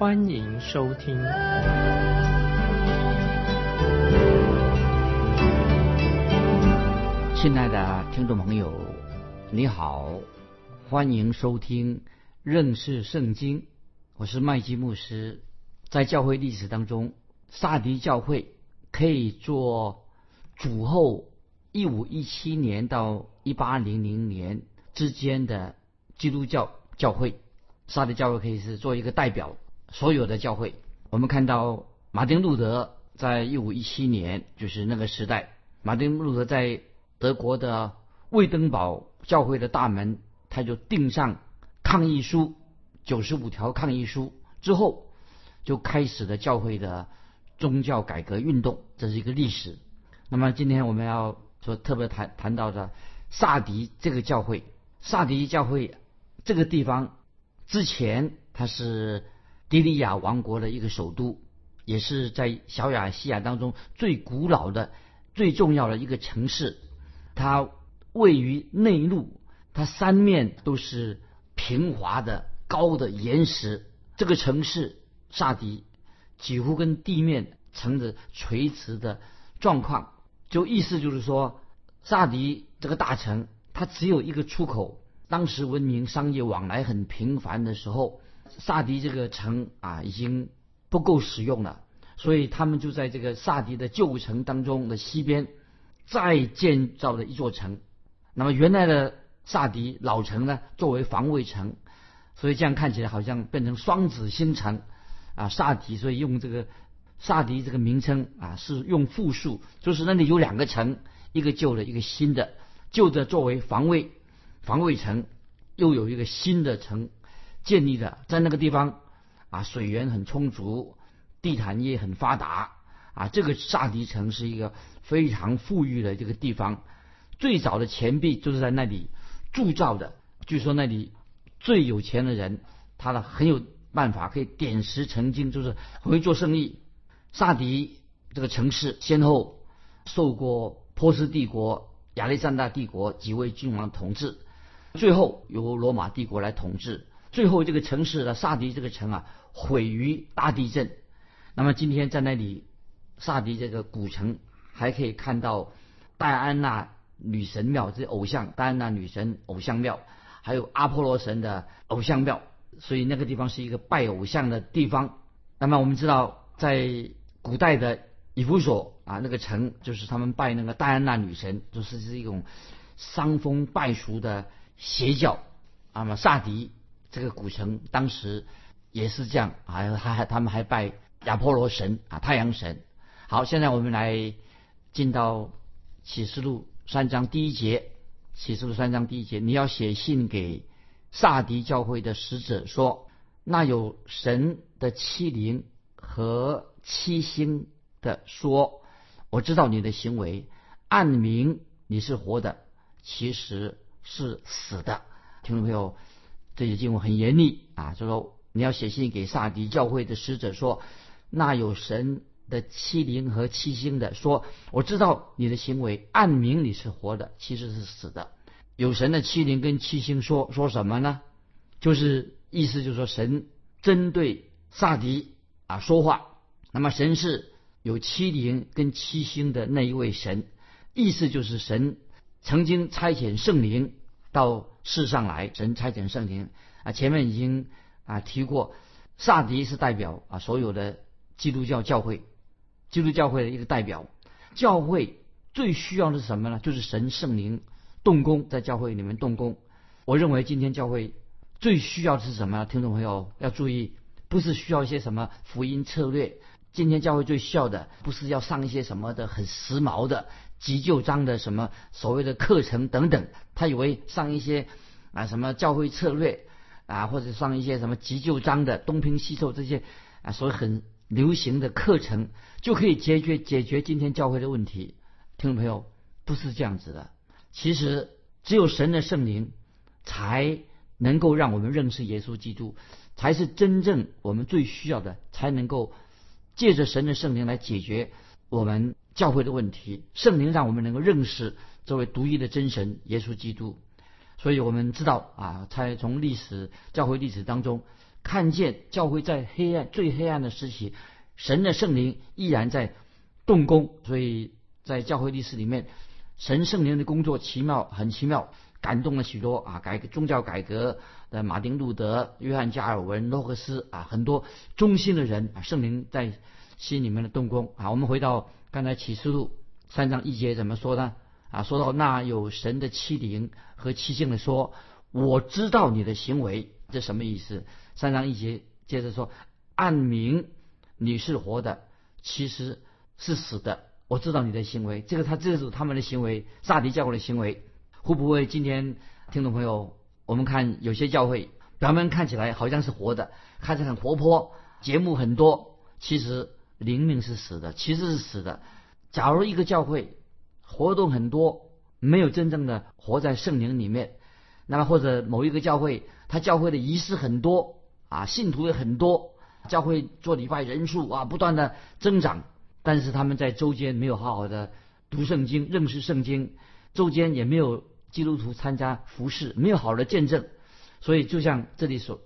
欢迎收听。亲爱的听众朋友，你好，欢迎收听认识圣经。我是麦基牧师。在教会历史当中，萨迪教会可以做主后。一五一七年到一八零零年之间的基督教教会，沙迪教会可以是做一个代表，所有的教会。我们看到马丁路德在一五一七年，就是那个时代，马丁路德在德国的魏登堡教会的大门，他就订上抗议书，九十五条抗议书之后，就开始了教会的宗教改革运动，这是一个历史。那么今天我们要。说特别谈谈到的萨迪这个教会，萨迪教会这个地方之前它是迪利亚王国的一个首都，也是在小亚细亚当中最古老的、最重要的一个城市。它位于内陆，它三面都是平滑的高的岩石。这个城市萨迪几乎跟地面呈着垂直的状况。就意思就是说，萨迪这个大城，它只有一个出口。当时文明商业往来很频繁的时候，萨迪这个城啊已经不够使用了，所以他们就在这个萨迪的旧城当中的西边再建造了一座城。那么原来的萨迪老城呢，作为防卫城，所以这样看起来好像变成双子星城啊，萨迪，所以用这个。萨迪这个名称啊，是用复数，就是那里有两个城，一个旧的，一个新的。旧的作为防卫防卫城，又有一个新的城建立的，在那个地方啊，水源很充足，地毯业很发达啊。这个萨迪城是一个非常富裕的这个地方，最早的钱币就是在那里铸造的。据说那里最有钱的人，他的很有办法可以点石成金，就是会做生意。萨迪这个城市先后受过波斯帝国、亚历山大帝国几位君王统治，最后由罗马帝国来统治。最后这个城市的萨迪这个城啊毁于大地震。那么今天在那里，萨迪这个古城还可以看到戴安娜女神庙，这偶像戴安娜女神偶像庙，还有阿波罗神的偶像庙。所以那个地方是一个拜偶像的地方。那么我们知道在古代的以弗所啊，那个城就是他们拜那个戴安娜女神，就是是一种伤风败俗的邪教。那么萨迪这个古城当时也是这样，还还还他们还拜亚波罗神啊，太阳神。好，现在我们来进到启示录三章第一节，启示录三章第一节，你要写信给萨迪教会的使者说，那有神的欺凌和。七星的说：“我知道你的行为，暗明你是活的，其实是死的。”听众朋友，这些经文很严厉啊，就说你要写信给萨迪教会的使者说：“那有神的七灵和七星的说，我知道你的行为，暗明你是活的，其实是死的。有神的七灵跟七星说说什么呢？就是意思就是说，神针对萨迪啊说话。”那么神是有七灵跟七星的那一位神，意思就是神曾经差遣圣灵到世上来，神差遣圣灵啊，前面已经啊提过，萨迪是代表啊所有的基督教教会，基督教会的一个代表，教会最需要的是什么呢？就是神圣灵动工在教会里面动工。我认为今天教会最需要的是什么？听众朋友要注意，不是需要一些什么福音策略。今天教会最需要的不是要上一些什么的很时髦的急救章的什么所谓的课程等等，他以为上一些啊什么教会策略啊或者上一些什么急救章的东拼西凑这些啊所以很流行的课程就可以解决解决今天教会的问题。听众朋友，不是这样子的。其实只有神的圣灵才能够让我们认识耶稣基督，才是真正我们最需要的，才能够借着神的圣灵来解决我们教会的问题。圣灵让我们能够认识这位独一的真神耶稣基督。所以我们知道啊，才从历史教会历史当中看见教会在黑暗最黑暗的时期，神的圣灵依然在动工。所以在教会历史里面，神圣灵的工作奇妙，很奇妙，感动了许多啊改宗教改革的马丁路德、约翰加尔文、洛克斯啊很多忠心的人啊，圣灵在心里面的动工啊。我们回到刚才启示录三章一节怎么说呢？啊，说到那有神的欺凌和欺性的说，我知道你的行为，这什么意思？三章一节接着说，暗明你是活的，其实是死的。我知道你的行为，这个他这是他们的行为，萨迪教会的行为，会不会今天听众朋友，我们看有些教会表面看起来好像是活的，看着很活泼，节目很多，其实灵命是死的，其实是死的。假如一个教会，活动很多，没有真正的活在圣灵里面。那么或者某一个教会，他教会的仪式很多啊，信徒也很多，教会做礼拜人数啊不断的增长，但是他们在周间没有好好的读圣经、认识圣经，周间也没有基督徒参加服饰，没有好的见证。所以就像这里所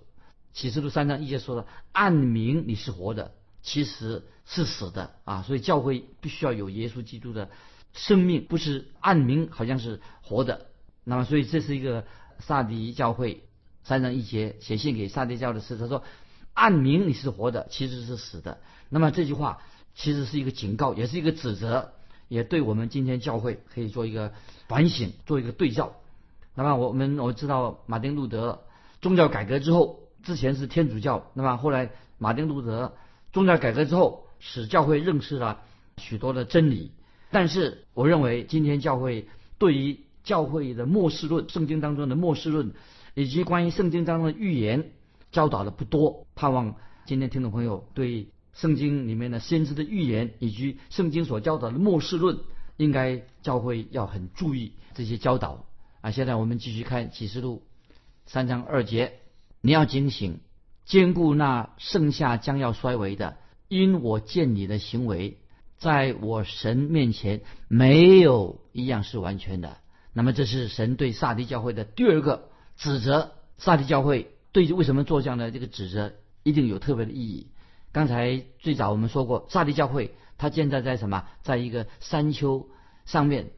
启示录三章一节说的：“暗明你是活的，其实是死的啊！”所以教会必须要有耶稣基督的。生命不是暗明，好像是活的。那么，所以这是一个萨迪教会三章一节写信给萨迪教的是，他说：“暗明你是活的，其实是死的。”那么这句话其实是一个警告，也是一个指责，也对我们今天教会可以做一个反省，做一个对照。那么我们我知道马丁路德宗教改革之后，之前是天主教，那么后来马丁路德宗教改革之后，使教会认识了许多的真理。但是，我认为今天教会对于教会的末世论、圣经当中的末世论，以及关于圣经当中的预言教导的不多。盼望今天听众朋友对圣经里面的先知的预言，以及圣经所教导的末世论，应该教会要很注意这些教导啊。现在我们继续看启示录三章二节，你要警醒，兼顾那剩下将要衰微的，因我见你的行为。在我神面前，没有一样是完全的。那么，这是神对萨迪教会的第二个指责。萨迪教会对为什么做这样的这个指责，一定有特别的意义。刚才最早我们说过，萨迪教会它建在在什么，在一个山丘上面。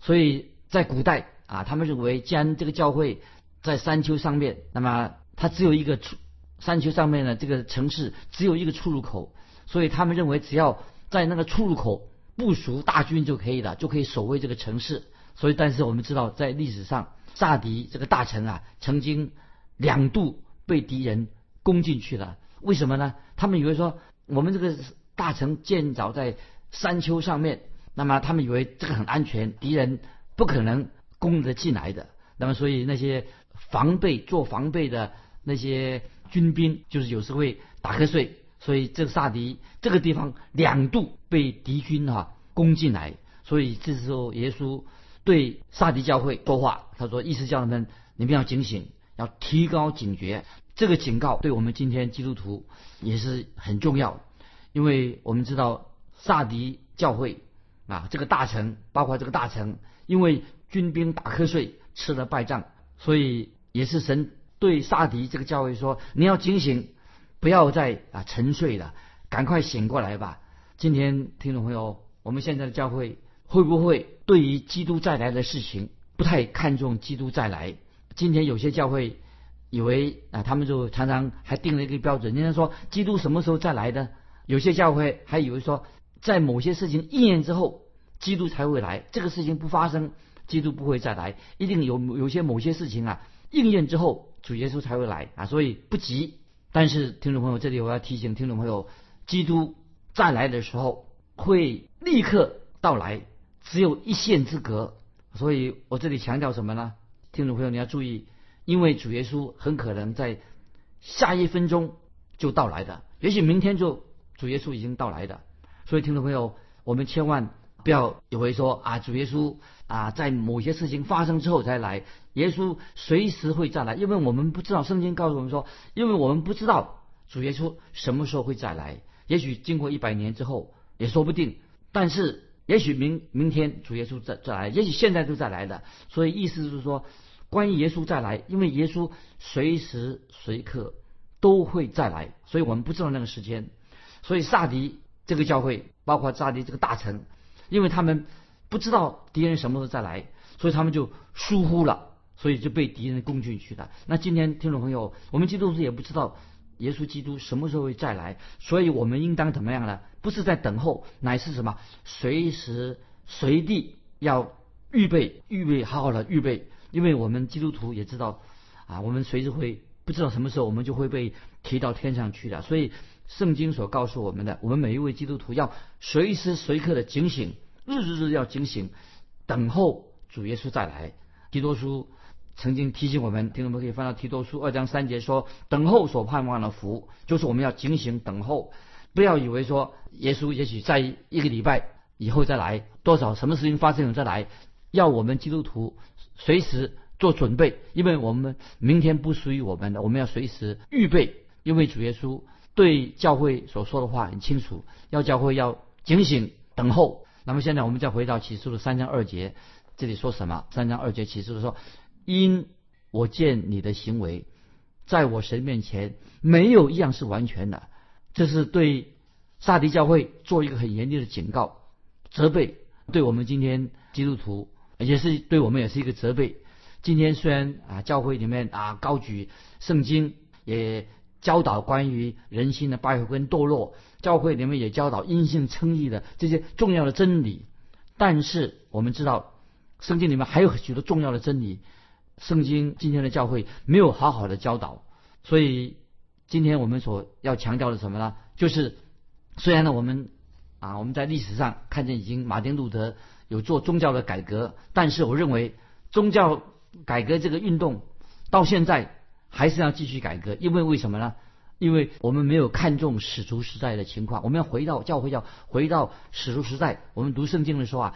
所以在古代啊，他们认为，既然这个教会在山丘上面，那么它只有一个出山丘上面呢这个城市只有一个出入口，所以他们认为只要。在那个出入口部署大军就可以了，就可以守卫这个城市。所以，但是我们知道，在历史上，萨迪这个大城啊，曾经两度被敌人攻进去了。为什么呢？他们以为说，我们这个大城建造在山丘上面，那么他们以为这个很安全，敌人不可能攻得进来的。那么，所以那些防备做防备的那些军兵，就是有时会打瞌睡。所以这个萨迪这个地方两度被敌军哈攻进来，所以这时候耶稣对萨迪教会说话，他说：“意思叫他们，你们要警醒，要提高警觉。”这个警告对我们今天基督徒也是很重要，因为我们知道萨迪教会啊这个大臣，包括这个大臣，因为军兵打瞌睡吃了败仗，所以也是神对萨迪这个教会说：“你要警醒。”不要再啊沉睡了，赶快醒过来吧！今天听众朋友，我们现在的教会会不会对于基督再来的事情不太看重？基督再来，今天有些教会以为啊，他们就常常还定了一个标准，人家说基督什么时候再来的？有些教会还以为说，在某些事情应验之后，基督才会来。这个事情不发生，基督不会再来。一定有有些某些事情啊应验之后，主耶稣才会来啊，所以不急。但是，听众朋友，这里我要提醒听众朋友，基督再来的时候会立刻到来，只有一线之隔。所以我这里强调什么呢？听众朋友，你要注意，因为主耶稣很可能在下一分钟就到来的，也许明天就主耶稣已经到来的。所以听众朋友，我们千万不要以为说啊，主耶稣啊，在某些事情发生之后才来，耶稣随时会再来，因为我们不知道。圣经告诉我们说，因为我们不知道主耶稣什么时候会再来，也许经过一百年之后也说不定。但是也许明明天主耶稣再再来，也许现在就再来的。所以意思是说，关于耶稣再来，因为耶稣随时随刻都会再来，所以我们不知道那个时间。所以萨迪这个教会，包括萨迪这个大臣，因为他们不知道敌人什么时候再来，所以他们就疏忽了，所以就被敌人攻进去的。那今天听众朋友，我们基督徒也不知道耶稣基督什么时候会再来，所以我们应当怎么样呢？不是在等候，乃是什么？随时随地要预备，预备好好的预备，因为我们基督徒也知道啊，我们随时会不知道什么时候我们就会被提到天上去的，所以。圣经所告诉我们的，我们每一位基督徒要随时随刻的警醒，日日日要警醒，等候主耶稣再来。提多书曾经提醒我们，听众们可以翻到提多书二章三节说：“等候所盼望的福，就是我们要警醒等候，不要以为说耶稣也许在一个礼拜以后再来，多少什么事情发生了再来，要我们基督徒随时做准备，因为我们明天不属于我们的，我们要随时预备，因为主耶稣。”对教会所说的话很清楚，要教会要警醒等候。那么现在我们再回到启示录三章二节，这里说什么？三章二节启示录说：“因我见你的行为，在我神面前没有一样是完全的。”这是对萨迪教会做一个很严厉的警告、责备。对我们今天基督徒，也是对我们也是一个责备。今天虽然啊，教会里面啊高举圣经，也。教导关于人心的败坏跟堕落，教会里面也教导阴性称义的这些重要的真理。但是我们知道，圣经里面还有许多重要的真理，圣经今天的教会没有好好的教导。所以今天我们所要强调的什么呢？就是虽然呢我们啊我们在历史上看见已经马丁路德有做宗教的改革，但是我认为宗教改革这个运动到现在。还是要继续改革，因为为什么呢？因为我们没有看重使徒时代的情况，我们要回到教会，要回到使徒时代。我们读圣经的时候啊，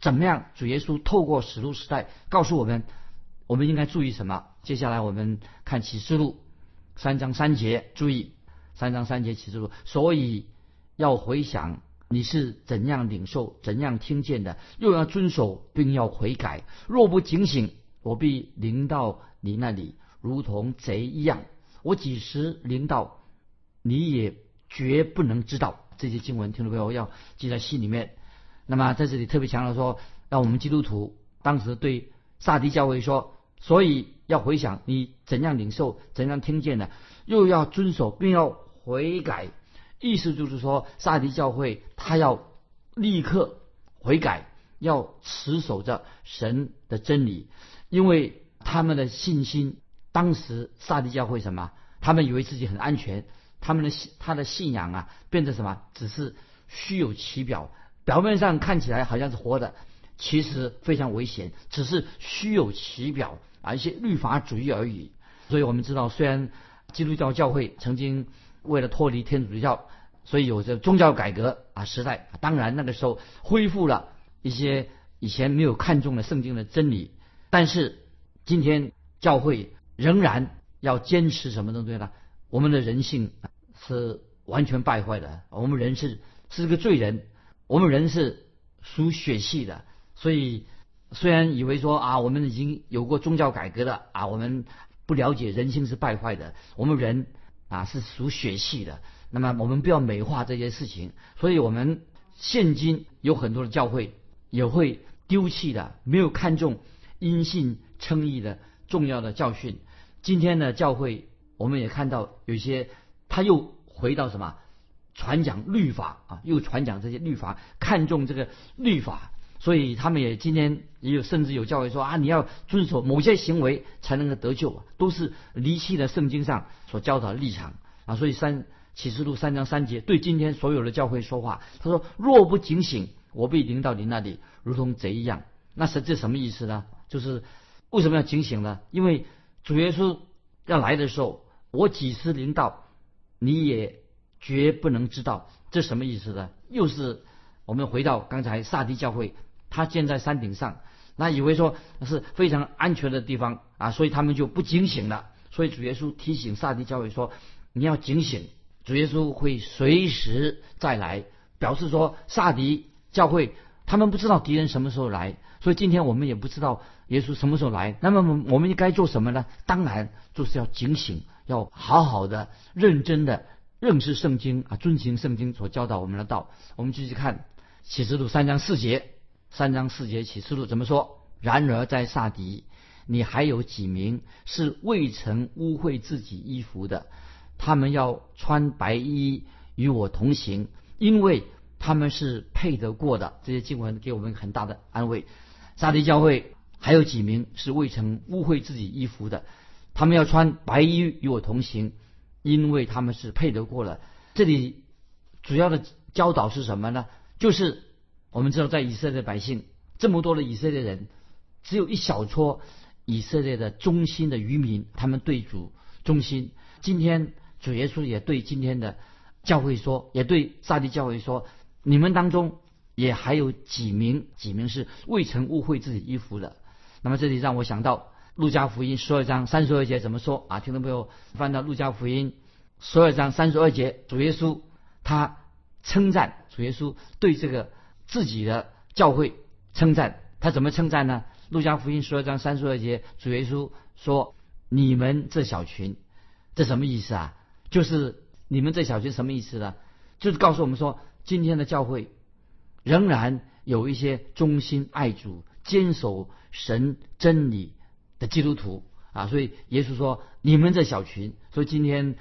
怎么样？主耶稣透过使徒时代告诉我们，我们应该注意什么？接下来我们看启示录三章三节，注意三章三节启示录，所以要回想你是怎样领受、怎样听见的，又要遵守，并要悔改。若不警醒，我必临到你那里。如同贼一样，我几时临到，你也绝不能知道。这些经文，听众朋友要记在心里面。那么在这里特别强调说，让我们基督徒当时对萨迪教会说，所以要回想你怎样领受、怎样听见的，又要遵守，并要悔改。意思就是说，萨迪教会他要立刻悔改，要持守着神的真理，因为他们的信心。当时萨迪教会什么？他们以为自己很安全，他们的信他的信仰啊，变成什么？只是虚有其表，表面上看起来好像是活的，其实非常危险，只是虚有其表啊，一些律法主义而已。所以我们知道，虽然基督教教会曾经为了脱离天主教，所以有着宗教改革啊时代，当然那个时候恢复了一些以前没有看中的圣经的真理，但是今天教会。仍然要坚持什么东西呢？我们的人性是完全败坏的，我们人是是个罪人，我们人是属血气的。所以虽然以为说啊，我们已经有过宗教改革了啊，我们不了解人性是败坏的，我们人啊是属血气的。那么我们不要美化这些事情。所以我们现今有很多的教会也会丢弃的，没有看重因信称义的重要的教训。今天的教会，我们也看到有些他又回到什么传讲律法啊，又传讲这些律法，看重这个律法，所以他们也今天也有甚至有教会说啊，你要遵守某些行为才能够得救，都是离弃了圣经上所教导的立场啊。所以三启示录三章三节对今天所有的教会说话，他说若不警醒，我必临到你那里，如同贼一样。那实际什么意思呢？就是为什么要警醒呢？因为主耶稣要来的时候，我几时临到，你也绝不能知道。这什么意思呢？又是我们回到刚才萨迪教会，他建在山顶上，那以为说是非常安全的地方啊，所以他们就不警醒了。所以主耶稣提醒萨迪教会说：“你要警醒，主耶稣会随时再来。”表示说萨迪教会他们不知道敌人什么时候来，所以今天我们也不知道耶稣什么时候来。那么我们应该做什么呢？当然就是要警醒，要好好的、认真的认识圣经啊，遵循圣经所教导我们的道。我们继续看启示录三章四节，三章四节启示录怎么说？然而在萨迪。你还有几名是未曾污秽自己衣服的？他们要穿白衣与我同行，因为他们是配得过的。这些经文给我们很大的安慰。沙迪教会还有几名是未曾污秽自己衣服的？他们要穿白衣与我同行，因为他们是配得过了。这里主要的教导是什么呢？就是我们知道，在以色列百姓这么多的以色列人，只有一小撮。以色列的忠心的渔民，他们对主忠心。今天主耶稣也对今天的教会说，也对撒迪教会说：你们当中也还有几名几名是未曾误会自己衣服的。那么这里让我想到路加福音十二章三十二节怎么说啊？听众朋友翻到路加福音十二章三十二节，主耶稣他称赞主耶稣对这个自己的教会称赞，他怎么称赞呢？路加福音十二章三十二节，主耶稣说：“你们这小群，这什么意思啊？就是你们这小群什么意思呢？就是告诉我们说，今天的教会仍然有一些忠心爱主、坚守神真理的基督徒啊。所以耶稣说：你们这小群。所以今天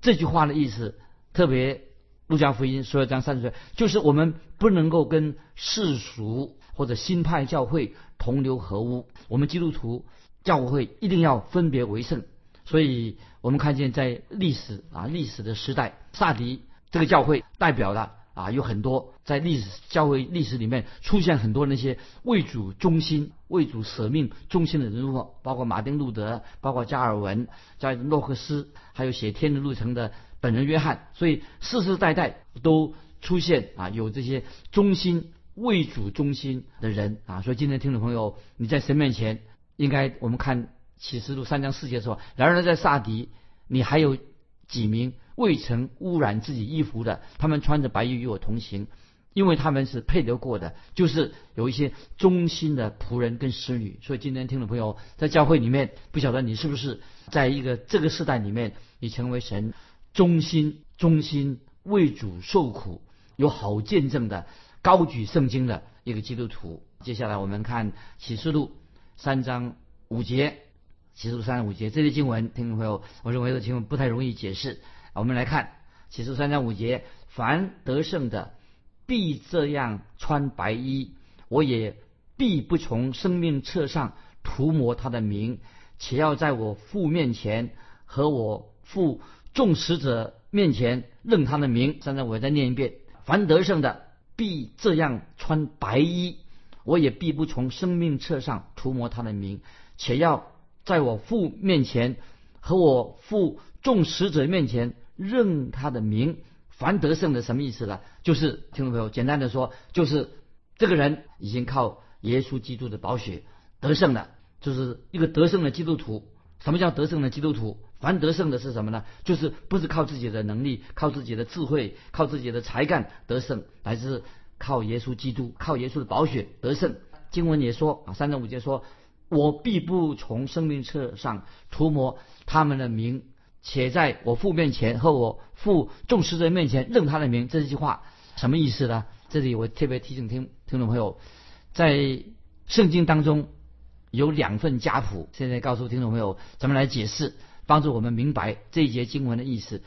这句话的意思，特别路加福音十二章三十二，就是我们不能够跟世俗或者新派教会。”同流合污，我们基督徒教会一定要分别为圣。所以我们看见在历史啊历史的时代，萨迪这个教会代表了啊有很多在历史教会历史里面出现很多那些为主忠心、为主舍命忠心的人物，包括马丁路德，包括加尔文、加诺克斯，还有写《天的路程》的本人约翰。所以世世代代都出现啊有这些忠心。为主忠心的人啊，所以今天听众朋友，你在神面前，应该我们看启示录三章四节说，然而在萨迪，你还有几名未曾污染自己衣服的，他们穿着白衣与我同行，因为他们是配得过的，就是有一些忠心的仆人跟使女。所以今天听众朋友在教会里面，不晓得你是不是在一个这个时代里面，你成为神忠心忠心为主受苦有好见证的。高举圣经的一个基督徒。接下来我们看启示录三章五节，启示录三章五节这些经文，听众朋友，我认为这经文不太容易解释。我们来看启示三章五节：凡得胜的，必这样穿白衣；我也必不从生命册上涂抹他的名，且要在我父面前和我父众使者面前认他的名。现在我再念一遍：凡得胜的。必这样穿白衣，我也必不从生命册上涂抹他的名，且要在我父面前和我父众使者面前认他的名。凡得胜的什么意思呢？就是听众朋友，简单的说，就是这个人已经靠耶稣基督的宝血得胜了，就是一个得胜的基督徒。什么叫得胜的基督徒？凡得胜的是什么呢？就是不是靠自己的能力、靠自己的智慧、靠自己的才干得胜，乃是靠耶稣基督、靠耶稣的宝血得胜。经文也说啊，三章五节说：“我必不从生命册上涂抹他们的名，且在我父面前和我父众使者面前认他的名。”这句话什么意思呢？这里我特别提醒听听众朋友，在圣经当中有两份家谱，现在告诉听众朋友怎么来解释。帮助我们明白这一节经文的意思，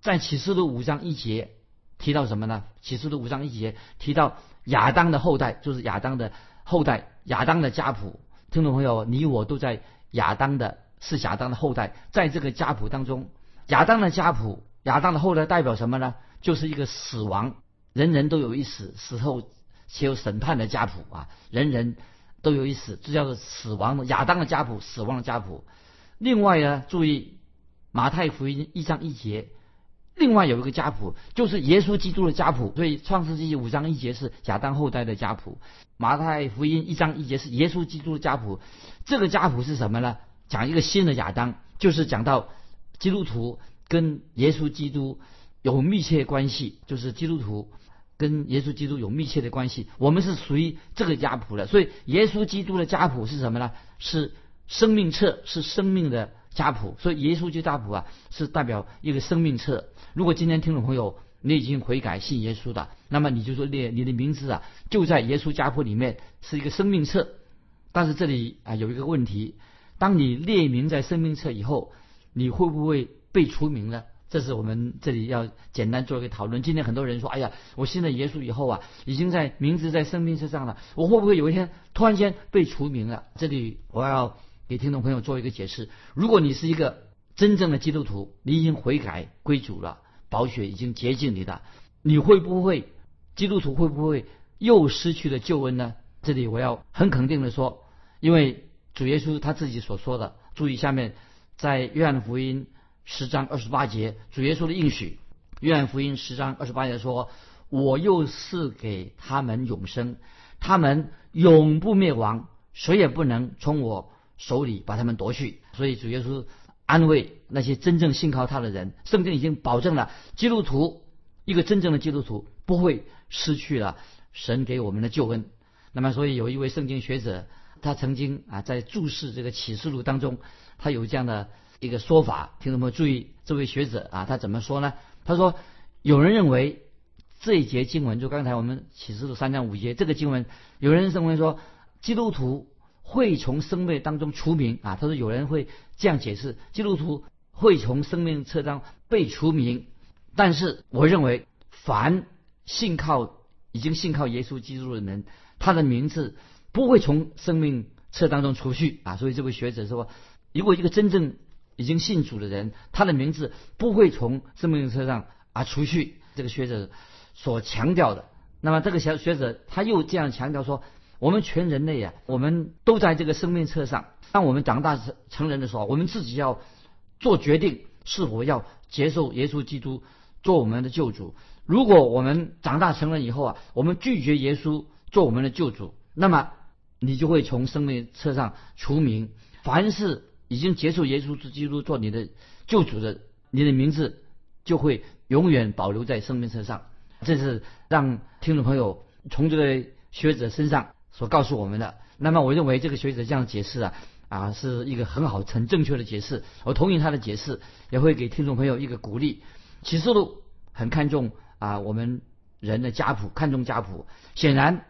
在启示录五章一节提到什么呢？启示录五章一节提到亚当的后代，就是亚当的后代，亚当的家谱。听众朋友，你我都在亚当的，是亚当的后代，在这个家谱当中，亚当的家谱，亚当的后代代表什么呢？就是一个死亡，人人都有一死，死后且有审判的家谱啊，人人都有一死，这叫做死亡亚当的家谱，死亡的家谱。另外呢，注意马太福音一章一节另外有一个家谱，就是耶稣基督的家谱。所以创世纪五章一节是亚当后代的家谱，马太福音一章一节是耶稣基督的家谱。这个家谱是什么呢？讲一个新的亚当，就是讲到基督徒跟耶稣基督有密切关系，就是基督徒跟耶稣基督有密切的关系。我们是属于这个家谱的，所以耶稣基督的家谱是什么呢？是生命册，是生命的家谱。所以耶稣基督家谱啊，是代表一个生命册。如果今天听众朋友你已经悔改信耶稣的，那么你就说列你的名字啊，就在耶稣家谱里面是一个生命册。但是这里啊有一个问题，当你列名在生命册以后，你会不会被除名呢？这是我们这里要简单做一个讨论。今天很多人说，哎呀，我信了耶稣以后啊，已经在名字在生命册上了，我会不会有一天突然间被除名了？这里我要给听众朋友做一个解释：如果你是一个真正的基督徒，你已经悔改归主了。宝血已经洁净你的，你会不会基督徒会不会又失去了救恩呢？这里我要很肯定的说，因为主耶稣他自己所说的，注意下面在约翰福音十章二十八节，主耶稣的应许，约翰福音十章二十八节说：“我又赐给他们永生，他们永不灭亡，谁也不能从我手里把他们夺去。”所以主耶稣。安慰那些真正信靠他的人，圣经已经保证了基督徒一个真正的基督徒不会失去了神给我们的救恩。那么，所以有一位圣经学者，他曾经啊在注释这个启示录当中，他有这样的一个说法，听众们注意，这位学者啊他怎么说呢？他说，有人认为这一节经文，就刚才我们启示录三章五节这个经文，有人认为说基督徒。会从生命当中除名啊！他说有人会这样解释：基督徒会从生命册当被除名。但是我认为，凡信靠已经信靠耶稣基督的人，他的名字不会从生命册当中除去啊！所以这位学者说，如果一个真正已经信主的人，他的名字不会从生命册上啊除去。这个学者所强调的，那么这个小学者他又这样强调说。我们全人类呀，我们都在这个生命册上。当我们长大成成人的时候，我们自己要做决定，是否要接受耶稣基督做我们的救主。如果我们长大成人以后啊，我们拒绝耶稣做我们的救主，那么你就会从生命册上除名。凡是已经接受耶稣基督做你的救主的，你的名字就会永远保留在生命册上。这是让听众朋友从这个学者身上。所告诉我们的，那么我认为这个学者这样解释啊，啊是一个很好、很正确的解释。我同意他的解释，也会给听众朋友一个鼓励。启示录很看重啊，我们人的家谱，看重家谱。显然，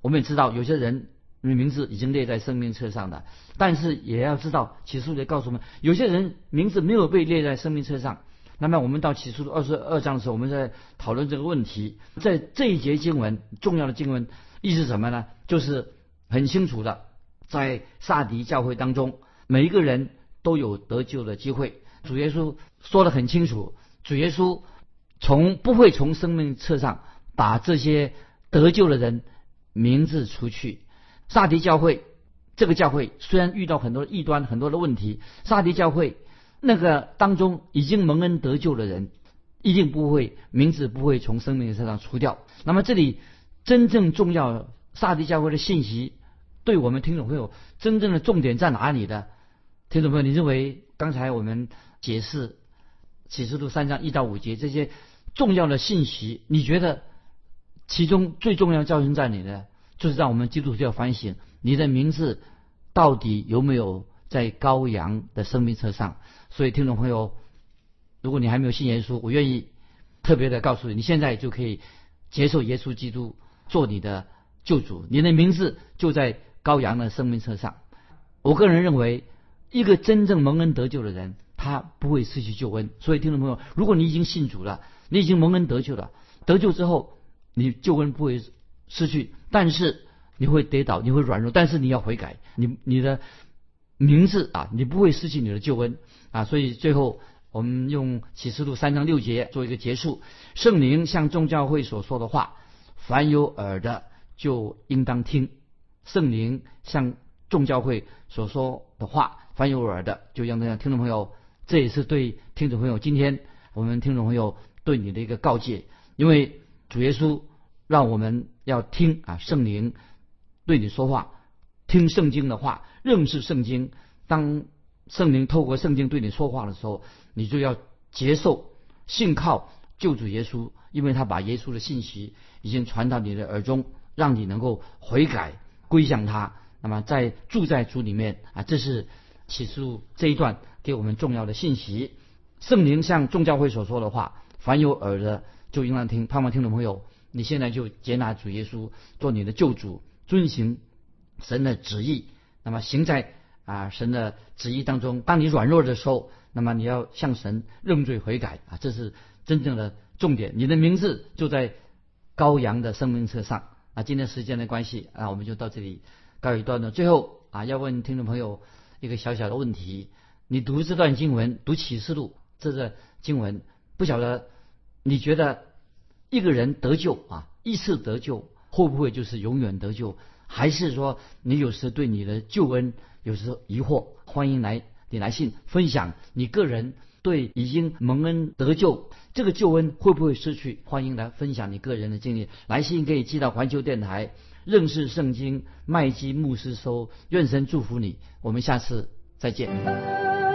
我们也知道有些人因为名字已经列在生命册上的，但是也要知道启示录告诉我们，有些人名字没有被列在生命册上。那么我们到启示录二十二章的时候，我们在讨论这个问题。在这一节经文，重要的经文。意思什么呢？就是很清楚的，在萨迪教会当中，每一个人都有得救的机会。主耶稣说的很清楚，主耶稣从不会从生命册上把这些得救的人名字除去。萨迪教会这个教会虽然遇到很多异端、很多的问题，萨迪教会那个当中已经蒙恩得救的人，一定不会名字不会从生命册上除掉。那么这里。真正重要，萨迪教会的信息，对我们听众朋友真正的重点在哪里的？听众朋友，你认为刚才我们解释启示录三章一到五节这些重要的信息，你觉得其中最重要教训在哪呢？就是让我们基督徒要反省，你的名字到底有没有在羔羊的生命册上？所以，听众朋友，如果你还没有信耶稣，我愿意特别的告诉你，你现在就可以接受耶稣基督。做你的救主，你的名字就在羔羊的生命册上。我个人认为，一个真正蒙恩得救的人，他不会失去救恩。所以，听众朋友，如果你已经信主了，你已经蒙恩得救了，得救之后，你救恩不会失去，但是你会跌倒，你会软弱，但是你要悔改，你你的名字啊，你不会失去你的救恩啊。所以，最后我们用启示录三章六节做一个结束。圣灵向众教会所说的话。凡有耳的就应当听，圣灵向众教会所说的话，凡有耳的就应当听。听众朋友，这也是对听众朋友今天我们听众朋友对你的一个告诫，因为主耶稣让我们要听啊圣灵对你说话，听圣经的话，认识圣经。当圣灵透过圣经对你说话的时候，你就要接受、信靠救主耶稣，因为他把耶稣的信息已经传到你的耳中，让你能够悔改归向他。那么在住在主里面啊，这是启示录这一段给我们重要的信息。圣灵像众教会所说的话，凡有耳的就应当听。盼望听众朋友，你现在就接纳主耶稣做你的救主，遵行神的旨意，那么行在。啊，神的旨意当中，当你软弱的时候，那么你要向神认罪悔改啊，这是真正的重点。你的名字就在羔羊的生命册上啊。今天时间的关系啊，我们就到这里告一段落。最后啊，要问听众朋友一个小小的问题：你读这段经文，读启示录这个经文，不晓得你觉得一个人得救啊，一次得救会不会就是永远得救？还是说你有时对你的救恩？有时疑惑，欢迎来你来信分享你个人对已经蒙恩得救这个救恩会不会失去？欢迎来分享你个人的经历。来信可以寄到环球电台认识圣经麦基牧师收。愿神祝福你，我们下次再见。